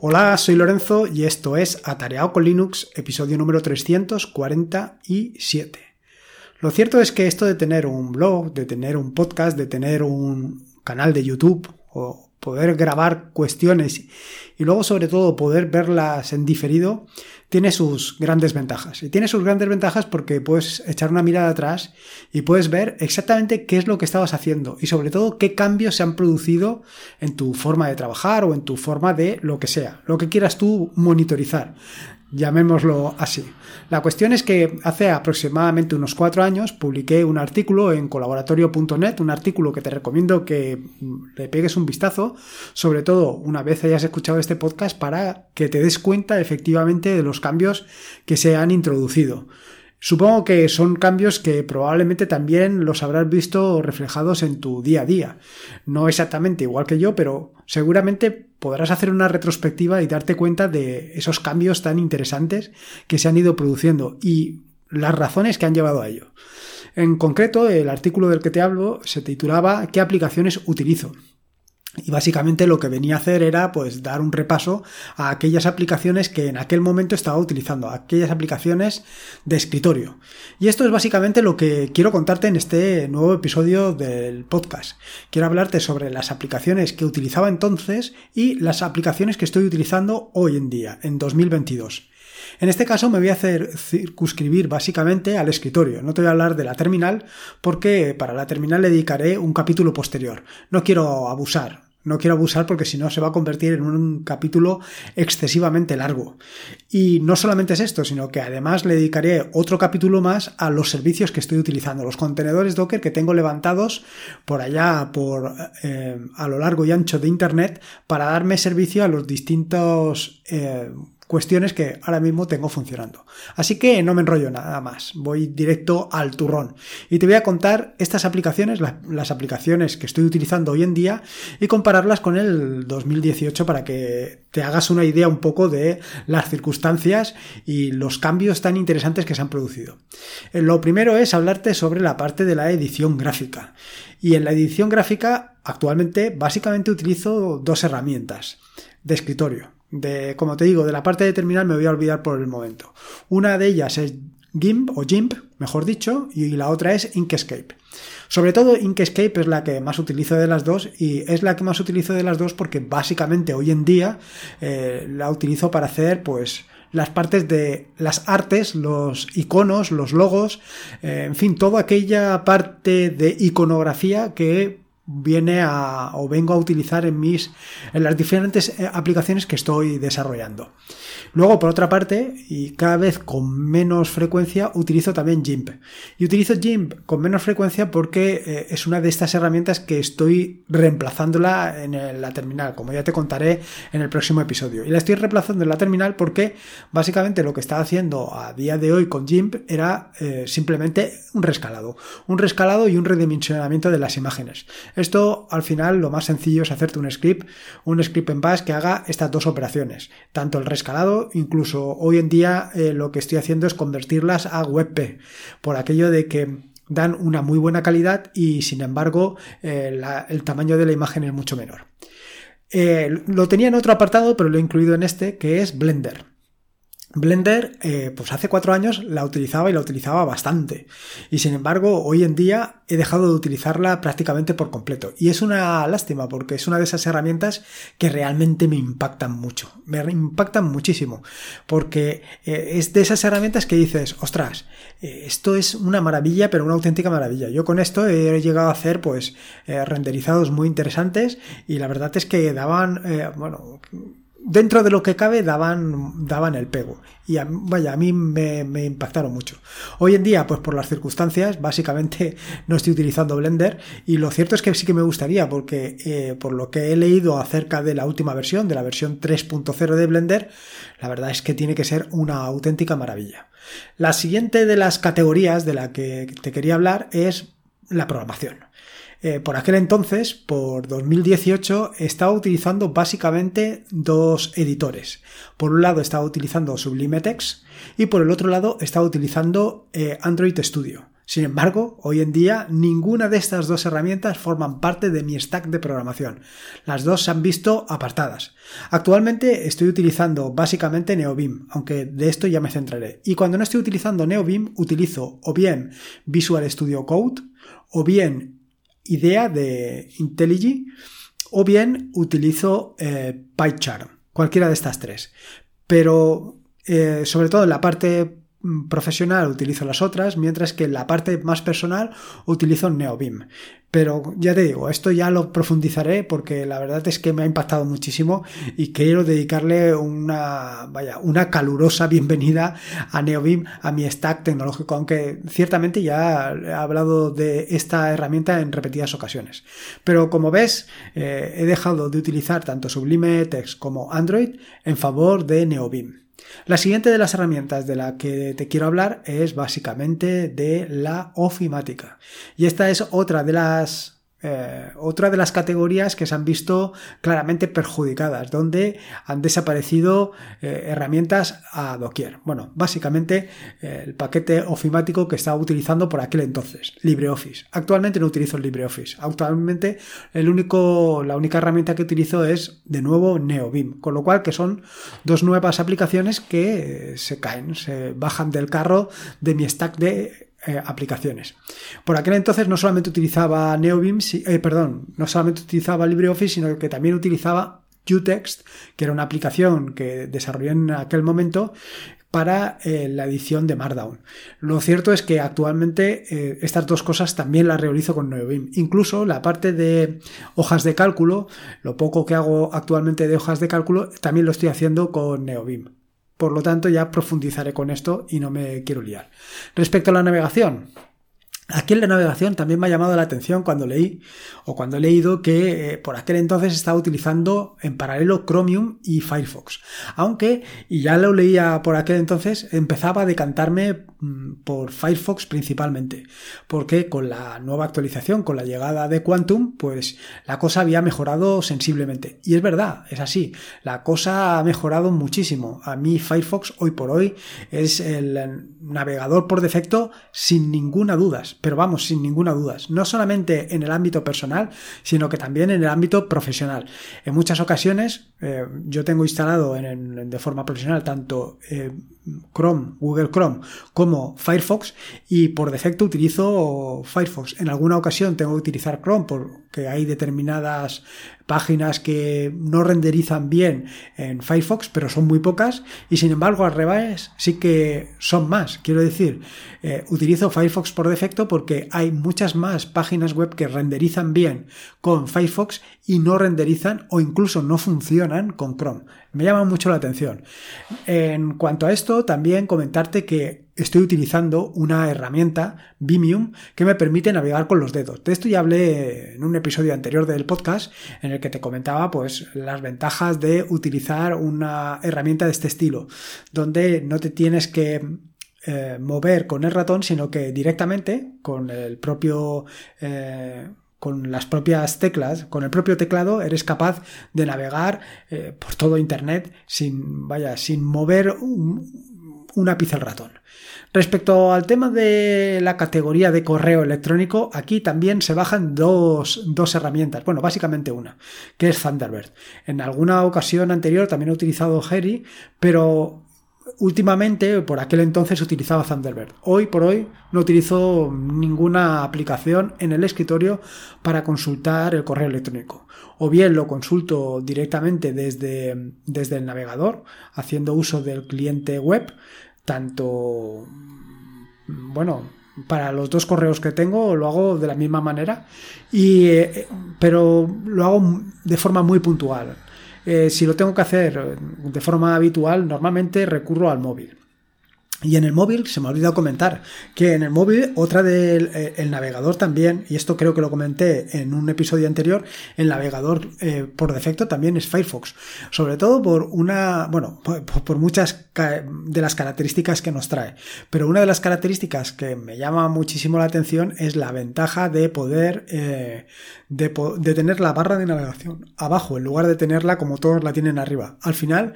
Hola, soy Lorenzo y esto es Atareado con Linux, episodio número 347. Lo cierto es que esto de tener un blog, de tener un podcast, de tener un canal de YouTube o poder grabar cuestiones y luego sobre todo poder verlas en diferido, tiene sus grandes ventajas. Y tiene sus grandes ventajas porque puedes echar una mirada atrás y puedes ver exactamente qué es lo que estabas haciendo y sobre todo qué cambios se han producido en tu forma de trabajar o en tu forma de lo que sea, lo que quieras tú monitorizar llamémoslo así. La cuestión es que hace aproximadamente unos cuatro años publiqué un artículo en colaboratorio.net, un artículo que te recomiendo que le pegues un vistazo, sobre todo una vez hayas escuchado este podcast para que te des cuenta efectivamente de los cambios que se han introducido. Supongo que son cambios que probablemente también los habrás visto reflejados en tu día a día. No exactamente igual que yo, pero seguramente podrás hacer una retrospectiva y darte cuenta de esos cambios tan interesantes que se han ido produciendo y las razones que han llevado a ello. En concreto, el artículo del que te hablo se titulaba ¿Qué aplicaciones utilizo? Y básicamente lo que venía a hacer era pues dar un repaso a aquellas aplicaciones que en aquel momento estaba utilizando, aquellas aplicaciones de escritorio. Y esto es básicamente lo que quiero contarte en este nuevo episodio del podcast. Quiero hablarte sobre las aplicaciones que utilizaba entonces y las aplicaciones que estoy utilizando hoy en día, en 2022. En este caso me voy a hacer circunscribir básicamente al escritorio. No te voy a hablar de la terminal porque para la terminal le dedicaré un capítulo posterior. No quiero abusar. No quiero abusar porque si no se va a convertir en un capítulo excesivamente largo. Y no solamente es esto, sino que además le dedicaré otro capítulo más a los servicios que estoy utilizando, los contenedores Docker que tengo levantados por allá, por eh, a lo largo y ancho de Internet, para darme servicio a los distintos eh, cuestiones que ahora mismo tengo funcionando. Así que no me enrollo nada más, voy directo al turrón y te voy a contar estas aplicaciones, las aplicaciones que estoy utilizando hoy en día y compararlas con el 2018 para que te hagas una idea un poco de las circunstancias y los cambios tan interesantes que se han producido. Eh, lo primero es hablarte sobre la parte de la edición gráfica. Y en la edición gráfica actualmente básicamente utilizo dos herramientas de escritorio de, como te digo, de la parte de terminal me voy a olvidar por el momento. Una de ellas es GIMP o GIMP, mejor dicho, y la otra es Inkscape. Sobre todo Inkscape es la que más utilizo de las dos y es la que más utilizo de las dos porque básicamente hoy en día eh, la utilizo para hacer pues las partes de las artes, los iconos, los logos, eh, en fin, toda aquella parte de iconografía que viene a o vengo a utilizar en mis en las diferentes eh, aplicaciones que estoy desarrollando. Luego, por otra parte, y cada vez con menos frecuencia, utilizo también GIMP. Y utilizo GIMP con menos frecuencia porque eh, es una de estas herramientas que estoy reemplazándola en la terminal, como ya te contaré en el próximo episodio. Y la estoy reemplazando en la terminal porque básicamente lo que estaba haciendo a día de hoy con GIMP era eh, simplemente un rescalado. Un rescalado y un redimensionamiento de las imágenes. Esto, al final, lo más sencillo es hacerte un script, un script en Bash que haga estas dos operaciones, tanto el rescalado incluso hoy en día eh, lo que estoy haciendo es convertirlas a WebP, por aquello de que dan una muy buena calidad y sin embargo eh, el tamaño de la imagen es mucho menor. Eh, lo tenía en otro apartado, pero lo he incluido en este, que es Blender. Blender, eh, pues hace cuatro años la utilizaba y la utilizaba bastante. Y sin embargo, hoy en día he dejado de utilizarla prácticamente por completo. Y es una lástima porque es una de esas herramientas que realmente me impactan mucho. Me impactan muchísimo. Porque eh, es de esas herramientas que dices, ostras, eh, esto es una maravilla, pero una auténtica maravilla. Yo con esto he llegado a hacer pues renderizados muy interesantes y la verdad es que daban, bueno, dentro de lo que cabe daban, daban el pego. Y vaya, a mí me, impactaron mucho. Hoy en día, pues por las circunstancias, básicamente no estoy utilizando Blender. Y lo cierto es que sí que me gustaría, porque eh, por lo que he leído acerca de la última versión, de la versión 3.0 de Blender, la verdad es que tiene que ser una auténtica maravilla. La siguiente de las categorías de la que te quería hablar es la programación. Eh, por aquel entonces, por 2018, estaba utilizando básicamente dos editores. Por un lado estaba utilizando Sublime Text y por el otro lado estaba utilizando eh, Android Studio. Sin embargo, hoy en día ninguna de estas dos herramientas forman parte de mi stack de programación. Las dos se han visto apartadas. Actualmente estoy utilizando básicamente NeoBeam, aunque de esto ya me centraré. Y cuando no estoy utilizando NeoBeam, utilizo o bien Visual Studio Code, o bien IDEA de IntelliJ, o bien utilizo eh, PyCharm, cualquiera de estas tres. Pero eh, sobre todo en la parte profesional utilizo las otras, mientras que en la parte más personal utilizo NeoBeam. Pero ya te digo, esto ya lo profundizaré porque la verdad es que me ha impactado muchísimo y quiero dedicarle una, vaya, una calurosa bienvenida a NeoBeam, a mi stack tecnológico, aunque ciertamente ya he hablado de esta herramienta en repetidas ocasiones. Pero como ves, eh, he dejado de utilizar tanto Sublime Text como Android en favor de NeoBeam. La siguiente de las herramientas de la que te quiero hablar es básicamente de la ofimática. Y esta es otra de las eh, otra de las categorías que se han visto claramente perjudicadas, donde han desaparecido eh, herramientas a doquier. Bueno, básicamente eh, el paquete ofimático que estaba utilizando por aquel entonces, LibreOffice. Actualmente no utilizo LibreOffice. Actualmente el único, la única herramienta que utilizo es de nuevo NeoBeam, con lo cual que son dos nuevas aplicaciones que se caen, se bajan del carro de mi stack de eh, aplicaciones. Por aquel entonces no solamente utilizaba NeoBeam, eh, perdón, no solamente utilizaba LibreOffice, sino que también utilizaba Qtext, que era una aplicación que desarrollé en aquel momento para eh, la edición de Markdown. Lo cierto es que actualmente estas dos cosas también las realizo con NeoBeam. Incluso la parte de hojas de cálculo, lo poco que hago actualmente de hojas de cálculo, también lo estoy haciendo con NeoBeam. Por lo tanto, ya profundizaré con esto y no me quiero liar. Respecto a la navegación, Aquí en la navegación también me ha llamado la atención cuando leí o cuando he leído que eh, por aquel entonces estaba utilizando en paralelo Chromium y Firefox. Aunque, y ya lo leía por aquel entonces, empezaba a decantarme mm, por Firefox principalmente. Porque con la nueva actualización, con la llegada de Quantum, pues la cosa había mejorado sensiblemente. Y es verdad, es así. La cosa ha mejorado muchísimo. A mí Firefox hoy por hoy es el navegador por defecto sin ninguna duda pero vamos, sin ninguna duda, no solamente en el ámbito personal, sino que también en el ámbito profesional. En muchas ocasiones eh, yo tengo instalado en, de forma profesional tanto eh, Chrome, Google Chrome, como Firefox y por defecto utilizo Firefox. En alguna ocasión tengo que utilizar Chrome porque hay determinadas páginas que no renderizan bien en Firefox, pero son muy pocas y sin embargo al revés sí que son más. Quiero decir, eh, utilizo Firefox por defecto porque hay muchas más páginas web que renderizan bien con Firefox y no renderizan o incluso no funcionan con Chrome. Me llama mucho la atención. En cuanto a esto, también comentarte que estoy utilizando una herramienta, Vimium, que me permite navegar con los dedos. De esto ya hablé en un episodio anterior del podcast en el que te comentaba pues las ventajas de utilizar una herramienta de este estilo, donde no te tienes que eh, mover con el ratón, sino que directamente con el propio eh, con las propias teclas, con el propio teclado, eres capaz de navegar eh, por todo Internet sin, vaya, sin mover un, un ápice al ratón. Respecto al tema de la categoría de correo electrónico, aquí también se bajan dos, dos, herramientas. Bueno, básicamente una, que es Thunderbird. En alguna ocasión anterior también he utilizado Harry, pero últimamente, por aquel entonces, utilizaba Thunderbird. Hoy por hoy no utilizo ninguna aplicación en el escritorio para consultar el correo electrónico. O bien lo consulto directamente desde, desde el navegador, haciendo uso del cliente web, tanto, bueno, para los dos correos que tengo lo hago de la misma manera, y, eh, pero lo hago de forma muy puntual eh, si lo tengo que hacer de forma habitual, normalmente recurro al móvil. Y en el móvil, se me ha olvidado comentar, que en el móvil, otra del eh, navegador también, y esto creo que lo comenté en un episodio anterior, el navegador eh, por defecto también es Firefox. Sobre todo por una, bueno, por, muchas de las características que nos trae. Pero una de las características que me llama muchísimo la atención es la ventaja de poder, eh, de, de, tener la barra de navegación abajo, en lugar de tenerla como todos la tienen arriba. Al final,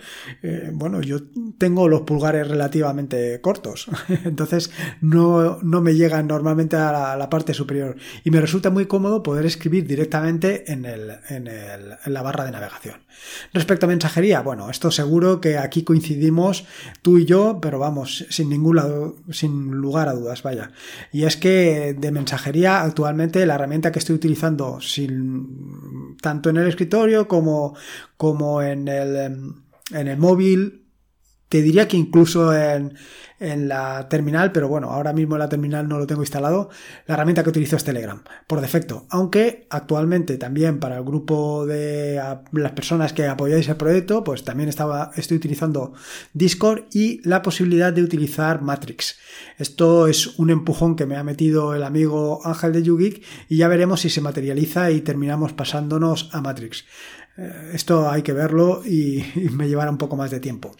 bueno, yo tengo los pulgares relativamente cortos. Entonces no, no, me llegan normalmente a la, parte superior. Y me resulta muy cómodo poder escribir directamente en, el, en, el, en la barra de navegación. Respecto a mensajería, bueno, esto seguro que aquí coincidimos tú y yo, pero vamos, sin ningún lado, sin lugar a dudas, vaya. Y es que de mensajería actualmente la herramienta que estoy utilizando tanto en el escritorio como, como en el, en el móvil te diría que incluso en, en, la terminal, pero bueno, ahora mismo en la terminal no lo tengo instalado. La herramienta que utilizo es Telegram, por defecto. Aunque actualmente también para el grupo de las personas que apoyáis el proyecto, pues también estaba, estoy utilizando Discord y la posibilidad de utilizar Matrix. Esto es un empujón que me ha metido el amigo Ángel de YouGeek y ya veremos si se materializa y terminamos pasándonos a Matrix. Eh, esto hay que verlo y me llevará un poco más de tiempo.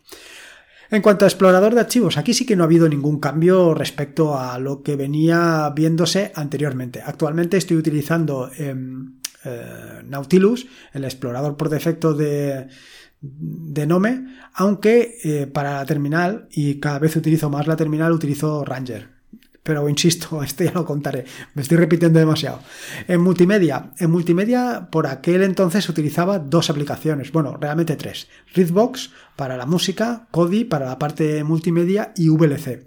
En cuanto a explorador de archivos, aquí sí que no ha habido ningún cambio respecto a lo que venía viéndose anteriormente. Actualmente estoy utilizando em, eh, Nautilus, el explorador por defecto de, de Nome, aunque eh, para la terminal, y cada vez utilizo más la terminal, utilizo Ranger pero insisto, esto ya lo contaré, me estoy repitiendo demasiado. En multimedia, en multimedia por aquel entonces utilizaba dos aplicaciones, bueno, realmente tres. Readbox para la música, Kodi para la parte multimedia y VLC.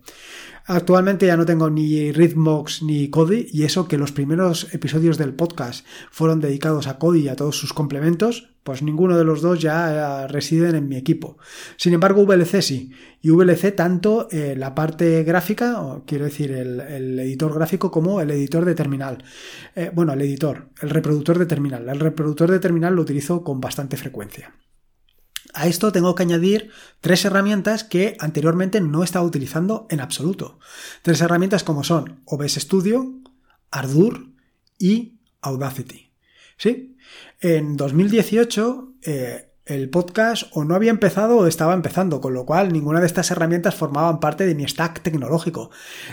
Actualmente ya no tengo ni Rhythmox ni Kodi y eso que los primeros episodios del podcast fueron dedicados a Kodi y a todos sus complementos, pues ninguno de los dos ya residen en mi equipo. Sin embargo, VLC sí. Y VLC tanto eh, la parte gráfica, quiero decir el, editor gráfico, como el editor de terminal. Eh, bueno, el editor, el reproductor de terminal. El reproductor de terminal lo utilizo con bastante frecuencia. A esto tengo que añadir tres herramientas que anteriormente no estaba utilizando en absoluto. Tres herramientas como son OBS Studio, Ardour y Audacity. ¿Sí? En 2018 el podcast o no había empezado o estaba empezando, con lo cual ninguna de estas herramientas formaban parte de mi stack tecnológico,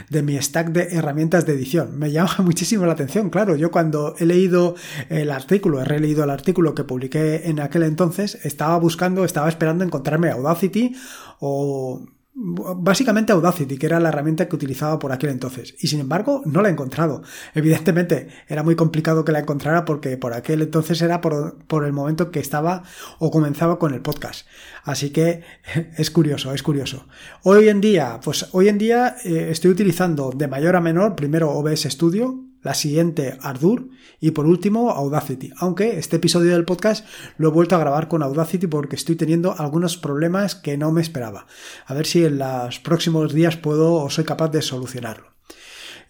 de mi stack de herramientas de edición. Me llama muchísimo la atención, claro, yo cuando he leído el artículo, he releído el artículo que publiqué en aquel entonces, estaba buscando, estaba esperando encontrarme Audacity o básicamente Audacity, que era la herramienta que utilizaba por aquel entonces. Y sin embargo, no la he encontrado. Evidentemente, era muy complicado que la encontrara porque por aquel entonces era por, el momento que estaba o comenzaba con el podcast. Así que es curioso, es curioso. Hoy en día, pues hoy en día eh, estoy utilizando de mayor a menor primero OBS Studio, la siguiente Ardour y por último Audacity. Aunque este episodio del podcast lo he vuelto a grabar con Audacity porque estoy teniendo algunos problemas que no me esperaba. A ver si en los próximos días puedo o soy capaz de solucionarlo.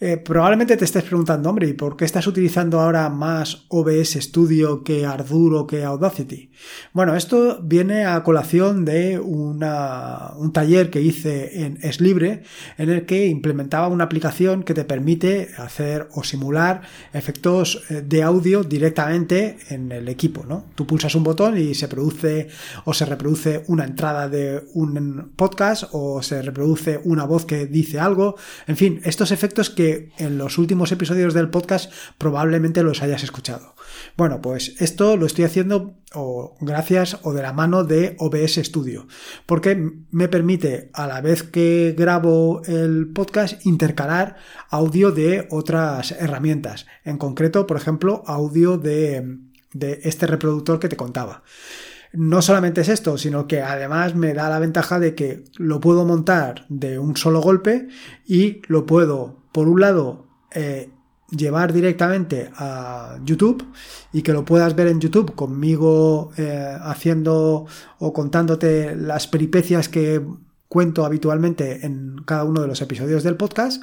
Eh, probablemente te estés preguntando, hombre, ¿y por qué estás utilizando ahora más OBS Studio que Ardour o que Audacity? Bueno, esto viene a colación de una, un taller que hice en Es Libre, en el que implementaba una aplicación que te permite hacer o simular efectos eh, de audio directamente en el equipo, ¿no? Tú pulsas un botón y se produce o se reproduce una entrada de un podcast o se reproduce una voz que dice algo. En fin, estos efectos que en los últimos episodios del podcast probablemente los hayas escuchado. Bueno, pues esto lo estoy haciendo o gracias o de la mano de OBS Studio, porque me permite a la vez que grabo el podcast intercalar audio de otras herramientas, en concreto, por ejemplo, audio de, de este reproductor que te contaba no solamente es esto, sino que además me da la ventaja de que lo puedo montar de un solo golpe y lo puedo por un lado, eh, llevar directamente a YouTube y que lo puedas ver en YouTube conmigo eh, haciendo o contándote las peripecias que cuento habitualmente en cada uno de los episodios del podcast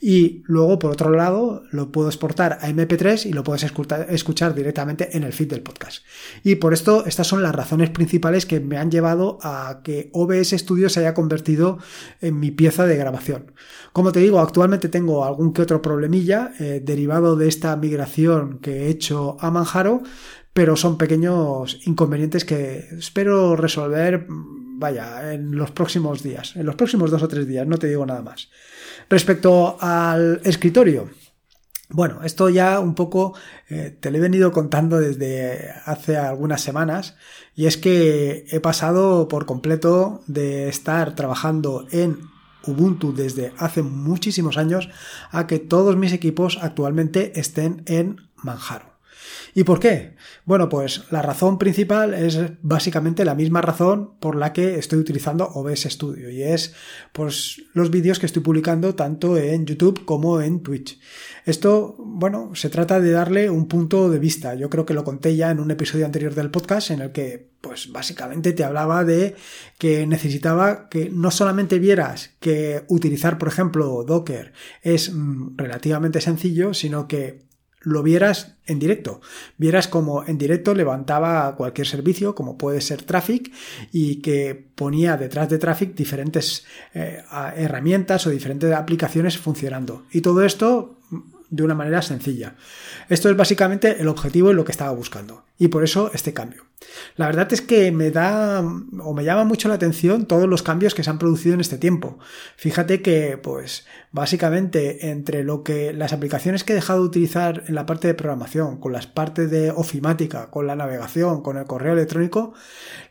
y luego, por otro lado, lo puedo exportar a MP3 y lo puedes escuchar, directamente en el feed del podcast. Y por esto, estas son las razones principales que me han llevado a que OBS Studio se haya convertido en mi pieza de grabación. Como te digo, actualmente tengo algún que otro problemilla eh, derivado de esta migración que he hecho a Manjaro, pero son pequeños inconvenientes que espero resolver, vaya, en los próximos días, en los próximos dos o tres días, no te digo nada más. Respecto al escritorio, bueno, esto ya un poco eh, te lo he venido contando desde hace algunas semanas y es que he pasado por completo de estar trabajando en Ubuntu desde hace muchísimos años a que todos mis equipos actualmente estén en Manjaro. ¿Y por qué? Bueno, pues la razón principal es básicamente la misma razón por la que estoy utilizando OBS Studio y es pues los vídeos que estoy publicando tanto en YouTube como en Twitch. Esto, bueno, se trata de darle un punto de vista. Yo creo que lo conté ya en un episodio anterior del podcast en el que pues básicamente te hablaba de que necesitaba que no solamente vieras que utilizar, por ejemplo, Docker es mm, relativamente sencillo, sino que lo vieras en directo. Vieras como en directo levantaba cualquier servicio, como puede ser Traffic, y que ponía detrás de Traffic diferentes eh, herramientas o diferentes aplicaciones funcionando. Y todo esto de una manera sencilla. Esto es básicamente el objetivo y lo que estaba buscando. Y por eso este cambio. La verdad es que me da o me llama mucho la atención todos los cambios que se han producido en este tiempo. Fíjate que, pues, básicamente entre lo que las aplicaciones que he dejado de utilizar en la parte de programación, con las partes de ofimática, con la navegación, con el correo electrónico,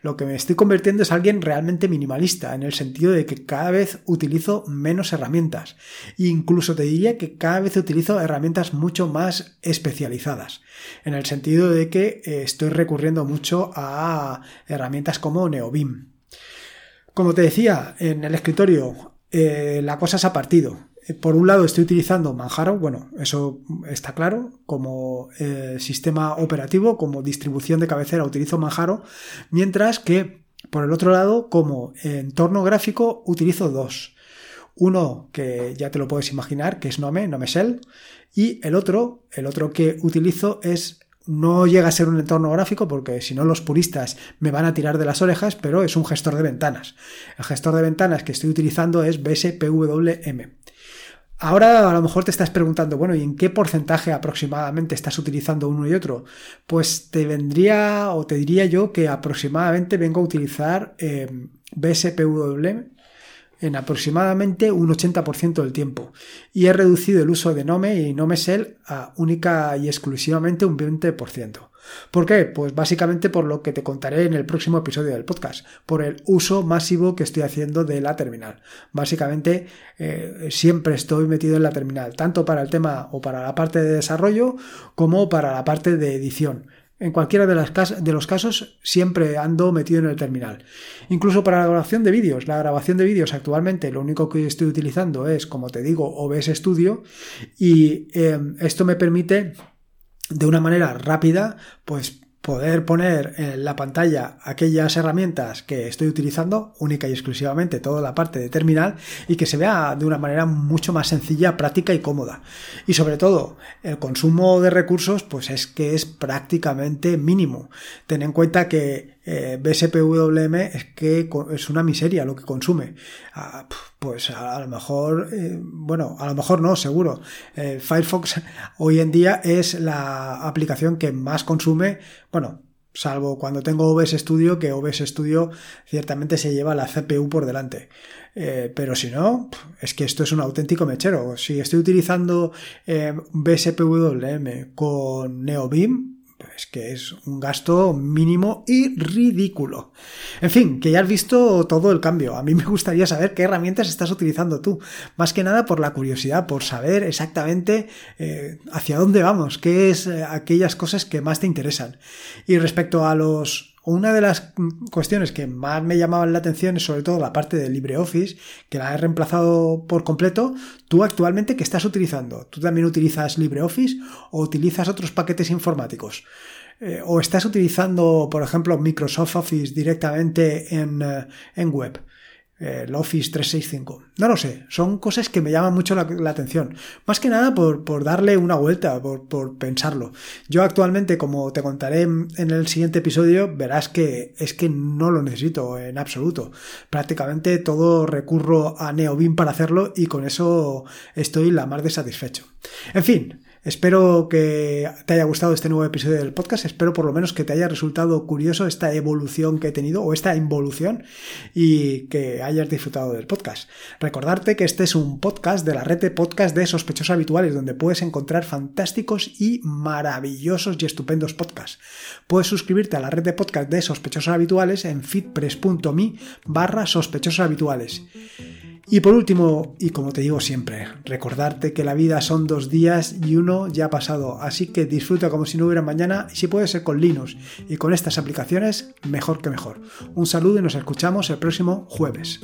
lo que me estoy convirtiendo es alguien realmente minimalista, en el sentido de que cada vez utilizo menos herramientas. E incluso te diría que cada vez utilizo herramientas mucho más especializadas, en el sentido de que eh, estoy recurriendo mucho a herramientas como NeoBeam. Como te decía, en el escritorio eh, la cosa se ha partido. Eh, por un lado estoy utilizando Manjaro, bueno, eso está claro, como sistema operativo, como distribución de cabecera utilizo Manjaro, mientras que por el otro lado, como entorno gráfico, utilizo dos. Uno que ya te lo puedes imaginar, que es Nome, Nome Shell, y el otro, el otro que utilizo es no llega a ser un entorno gráfico porque si no los puristas me van a tirar de las orejas, pero es un gestor de ventanas. El gestor de ventanas que estoy utilizando es BSPWM. Ahora a lo mejor te estás preguntando, bueno, ¿y en qué porcentaje aproximadamente estás utilizando uno y otro? Pues te vendría o te diría yo que aproximadamente vengo a utilizar eh, BSPWM en aproximadamente un 80% del tiempo y he reducido el uso de Nome y Nome Shell a única y exclusivamente un 20%. ¿Por qué? Pues básicamente por lo que te contaré en el próximo episodio del podcast, por el uso masivo que estoy haciendo de la terminal. Básicamente eh, siempre estoy metido en la terminal, tanto para el tema o para la parte de desarrollo como para la parte de edición. En cualquiera de, las los casos siempre ando metido en el terminal. Incluso para la grabación de vídeos. La grabación de vídeos actualmente lo único que estoy utilizando es, como te digo, OBS Studio y em, esto me permite de una manera rápida pues poder poner en la pantalla aquellas herramientas que estoy utilizando única y exclusivamente toda la parte de terminal y que se vea de una manera mucho más sencilla, práctica y cómoda. Y sobre todo, el consumo de recursos pues es que es prácticamente mínimo. Ten en cuenta que eh, BSPWM es que es una miseria lo que consume. Ah, pues a, lo mejor, eh, bueno, a lo mejor no, seguro. Eh, Firefox hoy en día es la aplicación que más consume, bueno, salvo cuando tengo OBS Studio, que OBS Studio ciertamente se lleva la CPU por delante. pero si no, es que esto es un auténtico mechero. Si estoy utilizando BSPWM con NeoBeam, es que es un gasto mínimo y ridículo. En fin, que ya has visto todo el cambio. A mí me gustaría saber qué herramientas estás utilizando tú. Más que nada por la curiosidad, por saber exactamente eh, hacia dónde vamos, qué es eh, aquellas cosas que más te interesan. Y respecto a los una de las cuestiones que más me llamaban la atención es sobre todo la parte de LibreOffice, que la he reemplazado por completo. ¿Tú actualmente qué estás utilizando? ¿Tú también utilizas LibreOffice o utilizas otros paquetes informáticos? Eh, ¿O estás utilizando, por ejemplo, Microsoft Office directamente en, eh, en web? El Office 365. No lo sé, son cosas que me llaman mucho la, atención. Más que nada por, darle una vuelta, por, pensarlo. Yo actualmente, como te contaré en, el siguiente episodio, verás que es que no lo necesito en absoluto. Prácticamente todo recurro a NeoBeam para hacerlo y con eso estoy la más de satisfecho. En fin, Espero que te haya gustado este nuevo episodio del podcast, espero por lo menos que te haya resultado curioso esta evolución que he tenido o esta involución y que hayas disfrutado del podcast. Recordarte que este es un podcast de la red de podcast de sospechosos habituales donde puedes encontrar fantásticos y maravillosos y estupendos podcasts. Puedes suscribirte a la red de podcast de sospechosos habituales en fitpress.me barra sospechosos habituales. Y por último, y como te digo siempre, recordarte que la vida son dos días y uno ya ha pasado, así que disfruta como si no hubiera mañana y si puede ser con Linux y con estas aplicaciones, mejor que mejor. Un saludo y nos escuchamos el próximo jueves.